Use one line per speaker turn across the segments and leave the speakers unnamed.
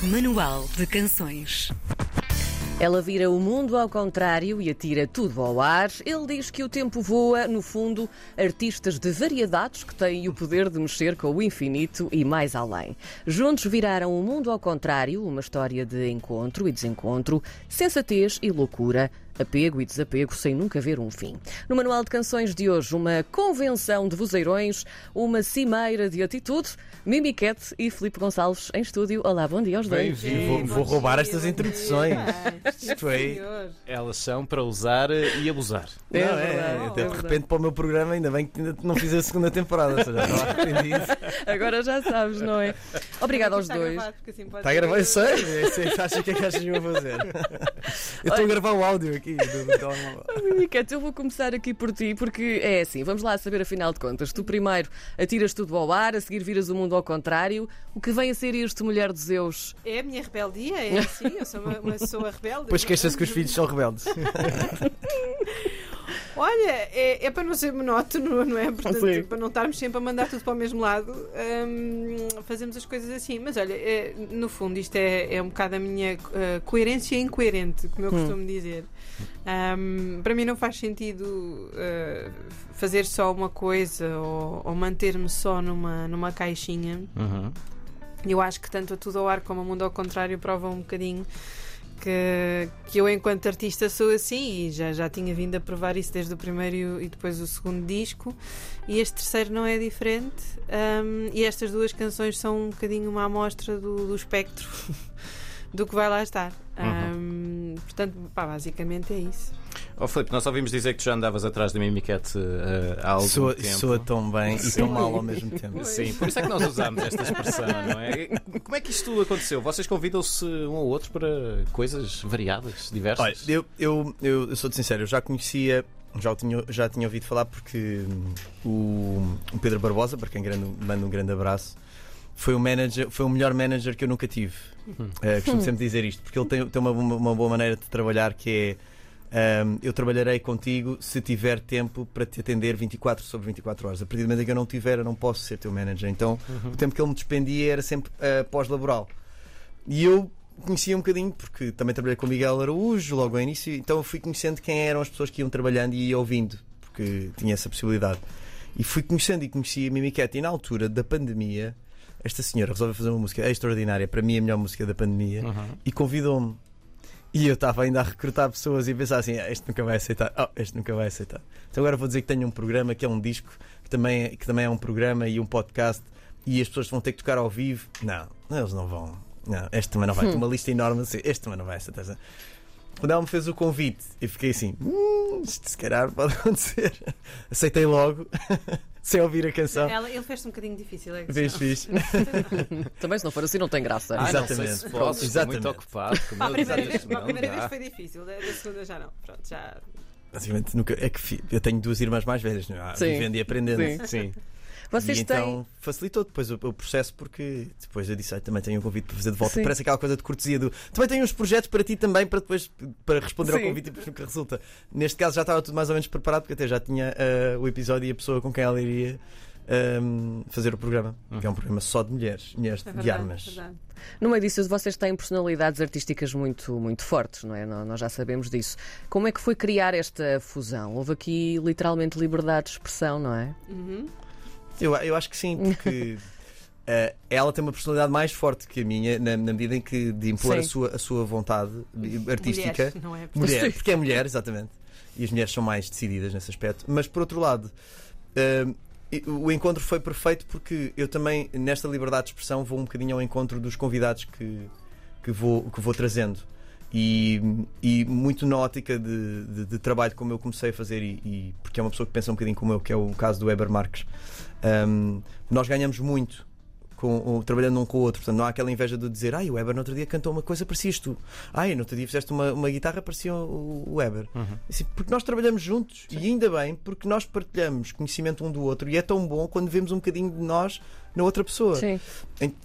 Manual de Canções.
Ela vira o mundo ao contrário e atira tudo ao ar. Ele diz que o tempo voa, no fundo, artistas de variedades que têm o poder de mexer com o infinito e mais além. Juntos viraram o mundo ao contrário, uma história de encontro e desencontro, sensatez e loucura apego e desapego sem nunca ver um fim. No Manual de Canções de hoje, uma convenção de vozeirões, uma cimeira de atitude, Mimiquete e Filipe Gonçalves em estúdio. Olá, bom dia aos dois.
Vou, vou roubar estas introduções.
Isto
é-
Elas são para usar e abusar.
É
não, é,
é
até de repente para o meu programa, ainda bem que ainda não fiz a segunda temporada, ou seja, estava arrependido.
Agora já sabes, não é? Obrigada aos dois.
Está a gravar, eu sei, eu sei, acha que é que achas que eu vou fazer? Eu estou a gravar o áudio aqui do, do telemóvel.
Mimiquete, eu vou começar aqui por ti, porque é assim, vamos lá saber afinal de contas. Tu primeiro atiras tudo ao ar, a seguir viras o mundo ao contrário. O que vem a ser isto, mulher de Zeus?
É a minha rebeldia, é assim, eu sou uma, uma pessoa rebelde.
Depois queixa-se que os filhos são rebeldes.
Olha, é, é para não ser monótono, não é? Portanto,
Sim.
para não estarmos sempre a mandar tudo para o mesmo lado, hum, fazemos as coisas assim. Mas olha, é, no fundo, isto é, é um bocado a minha uh, coerência incoerente, como eu costumo dizer. Hum, para mim não faz sentido uh, fazer só uma coisa ou, ou manter-me só numa, numa caixinha.
Uhum.
Eu acho que tanto a Tudo ao Ar como a Mundo ao Contrário provam um bocadinho que, que eu, enquanto artista, sou assim e já, já tinha vindo a provar isso desde o primeiro e depois o segundo disco. E este terceiro não é diferente. Um, e estas duas canções são um bocadinho uma amostra do, do espectro do que vai lá estar. Um, portanto, pá, basicamente é isso.
Oh, Filipe, nós ouvimos dizer que tu já andavas atrás da Mimiquete eh, há algum
Soa,
tempo.
soa tão bem e tão mal ao mesmo tempo.
Sim, por isso é que nós usamos esta expressão, não é? Como é que isto aconteceu? Vocês convidam-se um ao outro para coisas variadas, diversas?
Olha, eu, eu, eu, eu sou-te sincero, eu já conhecia, já, tinha, já tinha ouvido falar porque hum, o, o Pedro Barbosa, para quem grande, manda um grande abraço, foi o, manager, foi o melhor manager que eu nunca tive. Eh, costumo sempre dizer isto, porque ele tem, tem uma, uma boa maneira de trabalhar que é. Hum, eu trabalharei contigo se tiver tempo para te atender 24 sobre 24 horas. A partir do momento em que eu não tiver, eu não posso ser teu manager. Então, o tempo que ele me despendia era sempre eh, pós-laboral. E eu conhecia um bocadinho, porque também trabalhei com o Miguel Araújo logo ao início, então eu fui conhecendo quem eram as pessoas que iam trabalhando e ia ouvindo, porque tinha essa possibilidade. E fui conhecendo e conheci a Mimiquete. E na altura da pandemia, esta senhora resolveu fazer uma música extraordinária, para mim a melhor música da pandemia,
Uhum.
e convidou-me. E eu estava ainda a recrutar pessoas e pensar assim: "Ah, este nunca vai aceitar, oh, este nunca vai aceitar. Então agora vou dizer que tenho um programa que é um disco, que também, é- que também é um programa e um podcast, e as pessoas vão ter que tocar ao vivo. Não, eles não vão. Não, este também não vai. Tem uma lista enorme assim, este também não vai aceitar. Quando ela me fez o convite, eu fiquei assim: hum, isto se calhar pode acontecer. Aceitei logo, sem ouvir a canção.
Ela, ele fez-se um bocadinho difícil, é que
Fez fixe.
Também se não for assim não tem graça.
Ah, não sei
Exatamente.
se
Pronto,
posso,
exatamente.
muito ocupado. como
A primeira, vez, a
não
primeira vez foi difícil, da, da segunda já não. Pronto, já.
Basicamente, nunca, é que eu tenho duas irmãs mais velhas, não é?
Sim.
vivendo e aprendendo.
Sim.
Sim.
Vocês
e
têm.
então facilitou depois o, o processo porque depois eu disse, "Ai, também tenho um convite para fazer de volta.
Sim.
Parece aquela coisa de cortesia do também tenho uns projetos para ti também para depois para responder ao
Sim.
convite e depois nunca resulta. Neste caso já estava tudo mais ou menos preparado porque até já tinha ah, o episódio e a pessoa com quem ela iria ahm, fazer o programa, que é um programa só de mulheres, mulheres
É
de
verdade,
armas.
verdade.
No meio disso, vocês têm personalidades artísticas muito, muito fortes, não é? Nó- Nós já sabemos disso. Como é que foi criar esta fusão? Houve aqui literalmente liberdade de expressão, não é?
Uhum.
Eu, eu acho que sim, porque eh, ela tem uma personalidade mais forte que a minha, na, na medida em que de impor a sua, a sua vontade artística.
Mulheres, não é?
Mulher, porque é mulher, exatamente. E as mulheres são mais decididas nesse aspecto. Mas por outro lado, e- o encontro foi perfeito porque eu também, nesta liberdade de expressão, vou um bocadinho ao encontro dos convidados que, que, vou, que vou trazendo. E, e muito na ótica de, de- de trabalho como eu comecei a fazer, e, e- porque é uma pessoa que pensa um bocadinho como eu, que é o caso do Weber Marques. Hum, nós ganhamos muito com, trabalhando um com o outro. Portanto, não há aquela inveja de dizer, ai, o Weber no outro dia cantou uma coisa, parecias tu. Ai, no outro dia fizeste uma, uma guitarra, parecia o, o Weber. Assim, porque nós trabalhamos juntos e ainda bem, porque nós partilhamos conhecimento um do outro e é tão bom quando vemos um bocadinho de nós na outra pessoa.
Sim.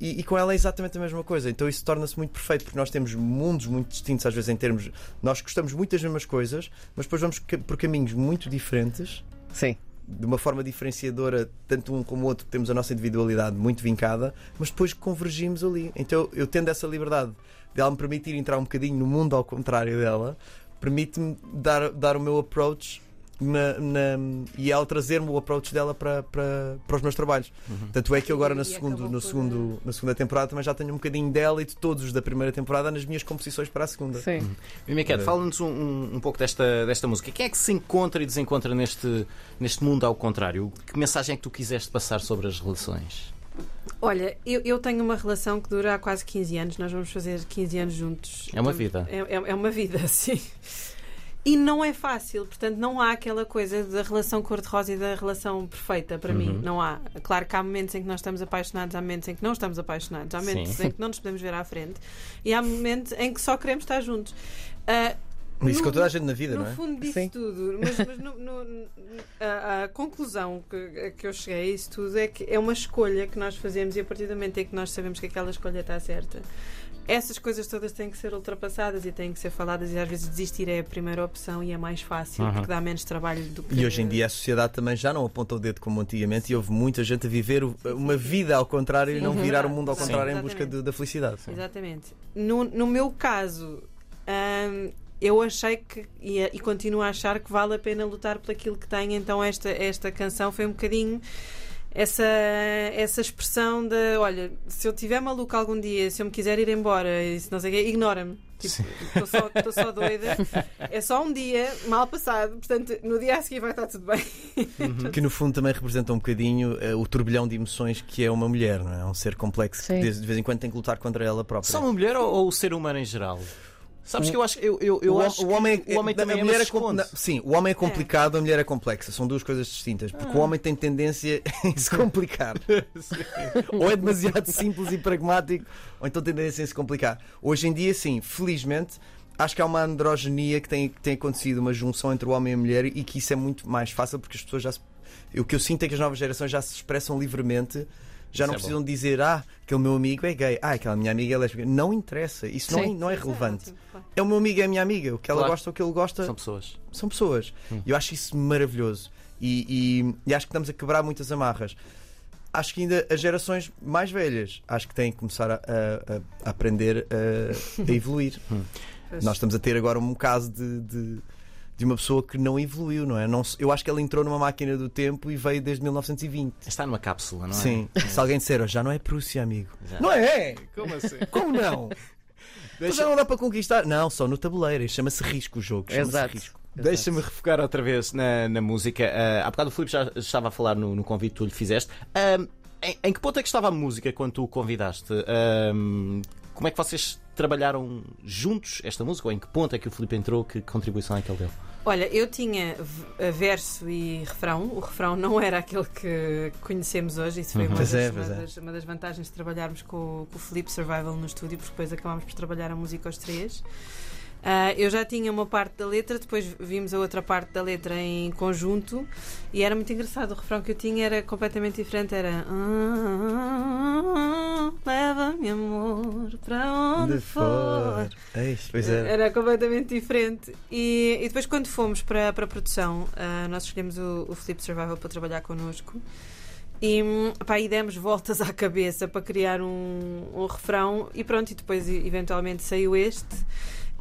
E, e com ela é exatamente a mesma coisa. Então isso torna-se muito perfeito porque nós temos mundos muito distintos, às vezes, em termos. Nós gostamos muito das mesmas coisas, mas depois vamos por caminhos muito diferentes
Sim.
De uma forma diferenciadora, tanto um como o outro, temos a nossa individualidade muito vincada, mas depois convergimos ali. Então eu tendo essa liberdade de ela me permitir entrar um bocadinho no mundo ao contrário dela, permite-me dar, dar o meu approach na- na- e ela trazer-me o approach dela para, para, para os meus trabalhos. Tanto é que eu agora na,
E
segundo, no
por,
segundo, na segunda temporada também já tenho um bocadinho dela e de todos os da primeira temporada nas minhas composições para a segunda.
Sim.
E Miquel, fala-nos um, um, um pouco desta, desta música. Quem é que se encontra e desencontra neste, neste mundo ao contrário? Que mensagem é que tu quiseste passar sobre as relações?
Olha, eu, eu tenho uma relação que dura há quase 15 anos. Nós vamos fazer 15 anos juntos.
É uma vida.
É, é- é uma vida, sim. E não é fácil, portanto, não há aquela coisa da relação cor-de-rosa e da relação perfeita para mim.
Uhum.
Não há. Claro que há momentos em que nós estamos apaixonados, há momentos em que não estamos apaixonados, há momentos
Sim.
em que não nos podemos ver à frente e há momentos em que só queremos estar juntos. Ah,
Isso
no-
com toda a gente na vida,
no
não é?
fundo disso
Sim.
tudo, mas, mas no- no- a, a conclusão que, a que eu cheguei a isso tudo é que é uma escolha que nós fazemos e a partir do momento em que nós sabemos que aquela escolha está certa, essas coisas todas têm que ser ultrapassadas e têm que ser faladas e às vezes desistir é a primeira opção e é mais fácil
Uhum.
porque dá menos trabalho do que
E hoje em dia a sociedade também já não aponta o dedo como antigamente e houve muita gente a viver uma vida ao contrário e
Sim,
não
uhum.
virar o mundo ao
Sim.
contrário em
Exatamente.
busca de- da felicidade.
Exatamente. No, no meu caso, hum, eu achei que e, e continuo a achar que vale a pena lutar por aquilo que tenho. Então, esta, esta canção foi um bocadinho essa, essa expressão de: olha, se eu tiver maluco algum dia, se eu me quiser ir embora, e se não sei o quê, ignora-me. Tipo, Estou só, estou só doida. É só um dia mal passado, portanto, no dia a seguir vai estar tudo bem.
Que no fundo também representa um bocadinho eh, o turbilhão de emoções que é uma mulher, não é? É um ser complexo
Sim.
que de, de vez em quando tem que lutar contra ela própria.
Só uma mulher ou, ou o ser humano em geral? Sabes que eu acho, eu, eu, eu
o,
acho
o
que
homem,
o homem
a
também é
mulher é não, Sim, o homem é complicado, a mulher é complexa. São duas coisas distintas. Porque o homem tem tendência em se complicar. ou é demasiado simples e pragmático, ou então tem tendência em se complicar. Hoje em dia, sim, felizmente. Acho que há uma androgenia que tem, que tem acontecido, uma junção entre o homem e a mulher, e que isso é muito mais fácil porque as pessoas já se. O que eu sinto é que as novas gerações já se expressam livremente, já não
é
precisam dizer, ah, aquele meu amigo é gay, ah, aquela minha amiga é lésbica. Não interessa, isso não é, não é relevante. É o meu amigo, é a minha amiga. O que ela
Claro.
gosta, o que ele gosta,
São pessoas.
são pessoas. E eu acho isso maravilhoso. E, e- e acho que estamos a quebrar muitas amarras. Acho que ainda as gerações mais velhas acho que têm que começar a, a- a- aprender a, a evoluir.
Pois.
Nós estamos a ter agora um caso de, de, de uma pessoa que não evoluiu, não é? Não, eu acho que ela entrou numa máquina do tempo e veio desde 1920.
Está numa cápsula, não é?
Sim. Se alguém disser, "Oh, já não é Prússia, amigo.
Já.
Não é?
Como assim?
Como não? Então já não dá para conquistar? Não, só no tabuleiro. Chama-se risco o jogo. chama-se
Exato.
risco.
Deixa-me refocar outra vez na, na música. Ah, há bocado o Filipe já estava a falar no, no convite que tu lhe fizeste. Ah, em, em que ponto é que estava a música quando tu o convidaste? Ah, como é que vocês trabalharam juntos esta música? Ou em que ponto é que o Filipe entrou? Que contribuição é que ele deu?
Olha, eu tinha verso e refrão. O refrão não era aquele que conhecemos hoje. Isso foi
Uhum.
uma,
Pois
das,
é,
uma
é.
das- uma das vantagens de trabalharmos com, o- com o Felipe Survival no estúdio, porque depois acabámos por trabalhar a música aos três. Ah, eu já tinha uma parte da letra, depois vimos a outra parte da letra em conjunto e era muito engraçado. O refrão que eu tinha era completamente diferente. Era "Ah, Leva-me amor para onde
Onde
for.
for. É.
Era completamente diferente. E, e depois, quando fomos para, para a produção, ah, nós escolhemos o, o Flip Survival para trabalhar connosco. E, pá, e demos voltas à cabeça para criar um, um refrão. E pronto, e depois, eventualmente, saiu este.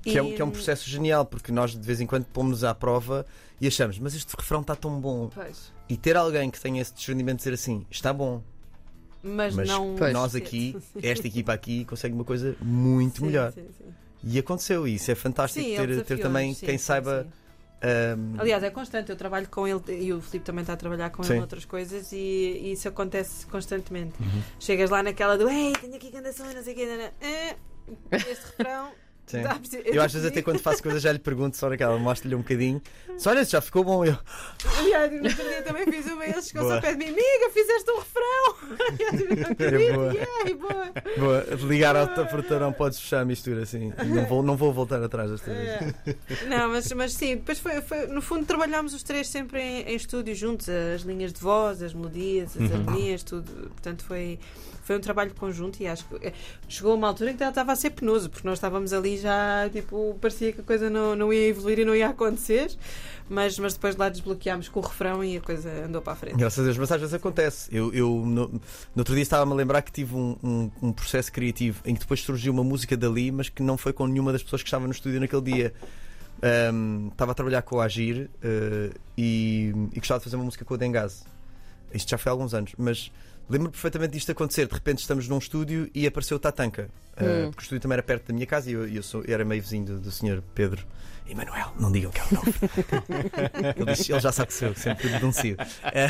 Que é, um- que é um processo genial, porque nós de vez em quando pomos à prova e achamos, mas este refrão está tão bom.
Pois,
E ter alguém que tenha esse discernimento de dizer assim, está bom,
mas,
mas
não.
Nós aqui, esta equipa aqui, consegue uma coisa muito
Sim,
melhor.
sim, sim.
E aconteceu, e isso é fantástico
ele
ter, ter
desafiou-nos,
também quem saiba.
sim.
ahm,
Aliás, é constante. Eu trabalho com ele e o Filipe também está a trabalhar com
Sim.
ele noutras coisas e, e isso acontece constantemente.
Uhum.
Chegas lá naquela do Ei, tenho aqui cantação e não sei o não. Eh, Este refrão.
Sim.
tá
Eu às vezes até quando faço coisas já lhe pergunto só naquela, mostro-lhe um bocadinho. Só olha, já ficou bom. Eu,
Aliás, no outro dia também fiz uma ele chegou-se
Boa.
ao pé de mim, amiga, fizeste um refrão. Eu digo, "Não acredito."
boa.
Yeah, boa.
boa, ligar ao produtor, não podes fechar a mistura assim. Não vou, não vou voltar atrás desta vez.
É. Não, mas, mas sim, depois foi, foi- no fundo trabalhámos os três sempre em, em estúdio juntos, as linhas de voz, as melodias, as harmonias, tudo. Portanto, foi, foi um trabalho conjunto e acho que eh, chegou uma altura em que já estava a ser penoso, porque nós estávamos ali já tipo, parecia que a coisa não, não ia evoluir e não ia acontecer. Mas, mas depois lá desbloqueámos com o refrão e a coisa andou para a frente.
Graças a Deus, mas às vezes acontece. Eu, eu no, no outro dia estava-me a lembrar que tive um, um, um processo criativo em que depois surgiu uma música dali, mas que não foi com nenhuma das pessoas que estava no estúdio naquele dia. Um, estava a trabalhar com o Agir uh, e, e gostava de fazer uma música com o Dengase. Isto já foi há alguns anos, mas lembro perfeitamente disto acontecer. De repente estamos num estúdio e apareceu o Tatanka, uh,
Hum.
porque o estúdio também era perto da minha casa e eu, eu sou, eu era meio vizinho do, do senhor Pedro. Emanuel, não digam que é o nome. ele, diz- ele já sabe que sou eu, sempre denuncio. Eh,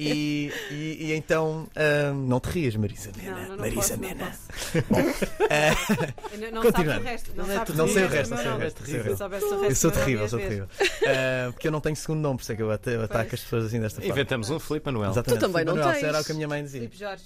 e, e- e então, ah, não te rias, Marisa Mena.
Não, não, não
Marisa
posso, não
Mena.
Não, não
Continuando.
sabe o resto. Não,
Não é
Não sei o
resto,
não sei o resto. sei o Eu sou terrível, sou terrível. Ah, porque eu não tenho segundo nome, por isso é que eu ata- ataco as pessoas assim desta forma.
Inventamos um Filipe Manuel.
Exatamente.
Tu também não
Manuel,
tens.
Era o que a minha mãe dizia.
Filipe Jorge.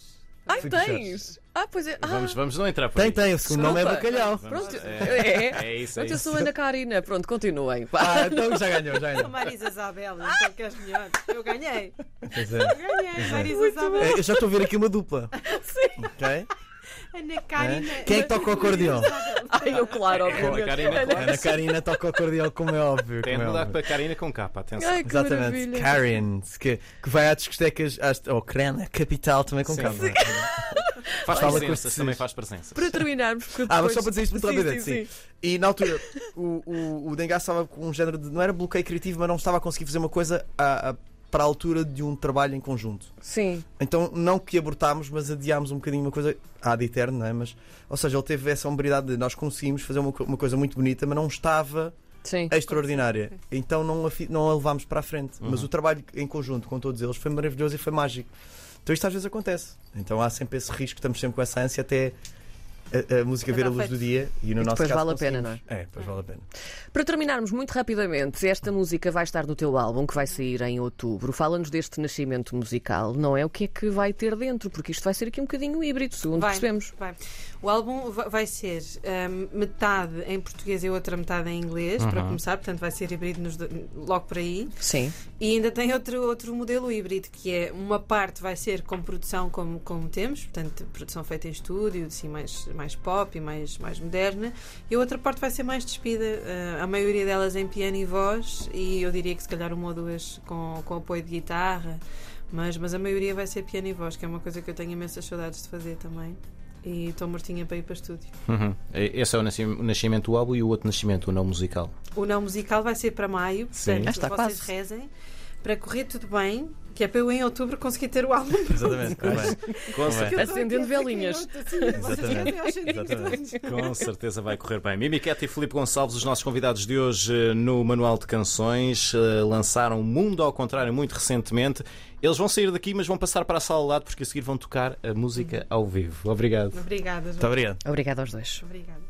Ai,
Filipe
tens! Ah, pois é. Ah,
Vamos, vamos não entrar por
Tem,
aí.
tem, o segundo nome é
Desculpa.
bacalhau.
Vamos-
Pronto.
É,
É.
é isso, é
Pronto, eu
isso.
sou Ana Karina. Pronto, continuem. Vá.
Ah, então já ganhou, já ganhou.
Marisa Isabel, então queres melhor? Eu ganhei.
Pois é.
Ganhei, Marisa Isabel.
É, Eu já estou a ver aqui uma dupla.
Sim.
Ok?
Ana Karina.
Quem é que toca o acordeão?
Ai, eu, claro,
a
obviamente.
Karina,
Ana-
claro.
Ana Karina toca o acordeão, como é óbvio.
Tem de
é
mudar para Karina com capa, atenção.
Ai, que
Exatamente,
maravilha.
Karen, que, que vai às discotecas, às, ou capital também com capa.
Faz
Fala com
presenças, também faz presenças.
Para terminarmos, porque
Ah, mas
depois-
só para dizer isto muito rapidamente,
sim,
sim. E na altura, o, o, o Dengas estava com um género de. Não era bloqueio criativo, mas não estava a conseguir fazer uma coisa à- à- para a altura de um trabalho em conjunto.
Sim.
Então, não que abortámos, mas adiámos um bocadinho uma coisa ad eterno, não é? Mas, ou seja, ele teve essa hombridade de nós conseguimos fazer uma, uma coisa muito bonita, mas não estava
Sim.
extraordinária. Então não a, não a levámos para a frente. Mas o trabalho em conjunto com todos eles foi maravilhoso e foi mágico. Então isto às vezes acontece. Então há sempre esse risco, estamos sempre com essa ânsia até a, a música ver a luz do dia e no
E
nosso
depois
caso
vale a pena,
conseguimos. É, depois vale a pena.
Para terminarmos muito rapidamente, esta música vai estar no teu álbum que vai sair em outubro. Fala-nos deste nascimento musical, não é? O que é que vai ter dentro? Porque isto vai ser aqui um bocadinho híbrido, segundo
Vai,
percebemos.
vai. O álbum va- vai ser hum, metade em português e outra metade em inglês, para começar, portanto vai ser híbrido nos logo por aí.
Sim.
E ainda tem outro, outro modelo híbrido, que é uma parte vai ser com produção como, como temos, portanto, produção feita em estúdio, assim, mais, mais pop e mais, mais moderna, e a outra parte vai ser mais despida, eh, a maioria delas em piano e voz, e eu diria que se calhar uma ou duas com, com apoio de guitarra, mas, mas a maioria vai ser piano e voz, que é uma coisa que eu tenho imensas saudades de fazer também. E estou mortinha para ir para estúdio.
Uhum. Esse é o nasci- o nascimento do álbum e o outro nascimento, o não musical.
O não musical vai ser para maio,
Sim.
portanto,
Ah, está
vocês
quase.
rezem para correr tudo bem, que é para eu em outubro conseguir ter o álbum
Exatamente. convém.
Com certeza.
Acendendo velinhas.
Exatamente.
Com certeza vai correr bem. Mimi Cat e Filipe Gonçalves, os nossos convidados de hoje eh, no Manual de Canções, eh, lançaram Mundo ao Contrário muito recentemente. Eles vão sair daqui, mas vão passar para a sala ao lado porque a seguir vão tocar a música ao vivo. Obrigado.
Obrigada, João.
Muito obrigado.
Obrigada aos dois.
Obrigada.